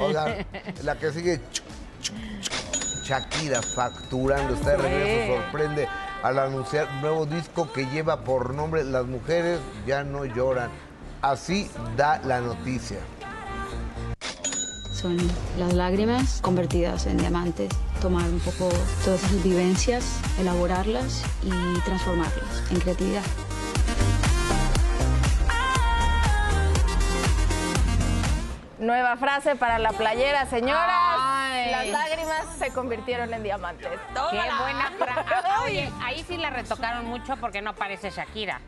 Oigan, la que sigue, Shakira facturando, está de regreso, sorprende al anunciar un nuevo disco que lleva por nombre Las mujeres ya no lloran. Así da la noticia. Son las lágrimas convertidas en diamantes. Tomar un poco todas esas vivencias, elaborarlas y transformarlas en creatividad. Nueva frase para la playera, señoras. Ay. Las lágrimas se convirtieron en diamantes. Qué Tómala. buena frase. Oye, ahí sí la retocaron mucho porque no parece Shakira.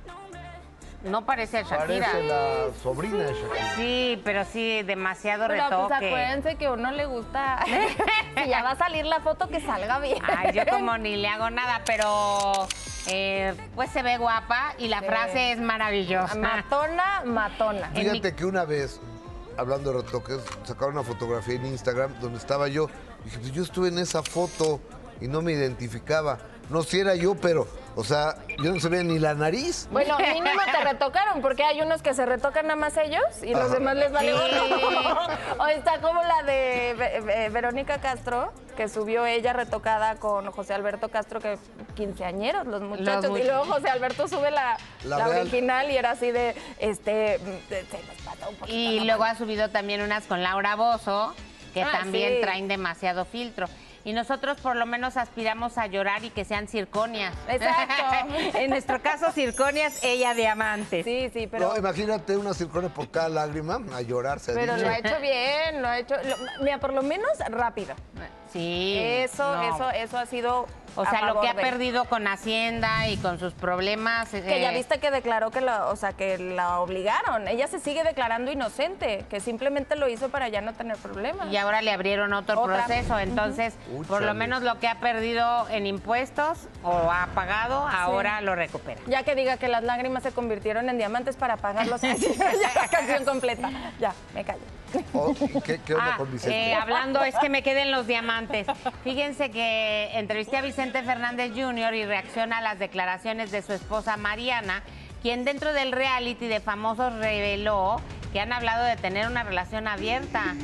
No parece a Shakira. Parece la sobrina de Shakira. Sí, pero sí, demasiado Pero pues retoque. acuérdense que a uno le gusta. si ya va a salir la foto, que salga bien. Ay, yo como ni le hago nada, pero eh, pues se ve guapa y la Sí. frase es maravillosa. Matona, matona. Mi- Fíjate que una vez, hablando de retoques, sacaron una fotografía en Instagram donde estaba yo. Dije, pues yo estuve en esa foto y no me identificaba. No si era yo, pero, o sea, yo no se veía ni la nariz. Bueno, mínimo te retocaron, porque hay unos que se retocan nada más ellos y los Ajá. demás les vale Sí. gorro. O está como la de Ve- Ve- Verónica Castro, que subió ella retocada con José Alberto Castro, que quinceañeros los muchachos. Los y luego José Alberto sube la, La la real. original y era así de, este, de- se nos pasa un poquito. Y luego ha subido también unas con Laura Bozo, que Ah, también sí. traen demasiado filtro. Y nosotros por lo menos aspiramos a llorar y que sean circonias. Exacto. en nuestro caso, circonias, ella diamantes. Sí, sí, pero... No, imagínate una circonia por cada lágrima a llorar. se Pero dice. lo ha hecho bien, lo ha hecho, lo- mira, por lo menos rápido. Sí. Eso, no. eso, eso ha sido. O sea, lo que ha de- perdido con Hacienda y con sus problemas. Que ya eh, viste que declaró que la, o sea, que la obligaron. Ella se sigue declarando inocente, que simplemente lo hizo para ya no tener problemas. Y ahora le abrieron otro Otra. proceso. Entonces, por lo menos lo que ha perdido en impuestos o ha pagado, ahora lo recupera. Ya que diga que las lágrimas se convirtieron en diamantes para pagarlos. ya la canción completa. Ya, me callo. Oh, ¿y ¿qué, qué onda Ah, con Vicente? eh, hablando, es que me queden los diamantes. Fíjense que entrevisté a Vicente Fernández Jr. y reacciona a las declaraciones de su esposa Mariana, quien dentro del reality de famosos reveló que han hablado de tener una relación abierta.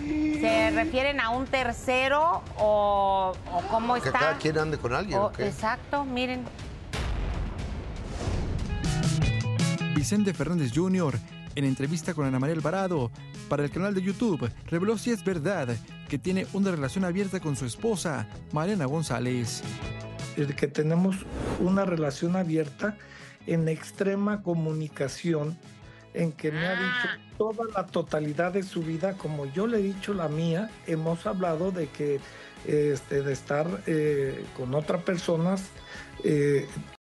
¿Se refieren a un tercero o, o cómo que está? cada quien ande con alguien, O- ¿o qué? exacto, miren. Vicente Fernández Jr., en entrevista con Ana María Alvarado para el canal de YouTube, reveló si es verdad que tiene una relación abierta con su esposa, Mariana González. el que tenemos una relación abierta en extrema comunicación, en que me ha dicho toda la totalidad de su vida, como yo le he dicho la mía, hemos hablado de que este, de estar eh, con otras personas, eh,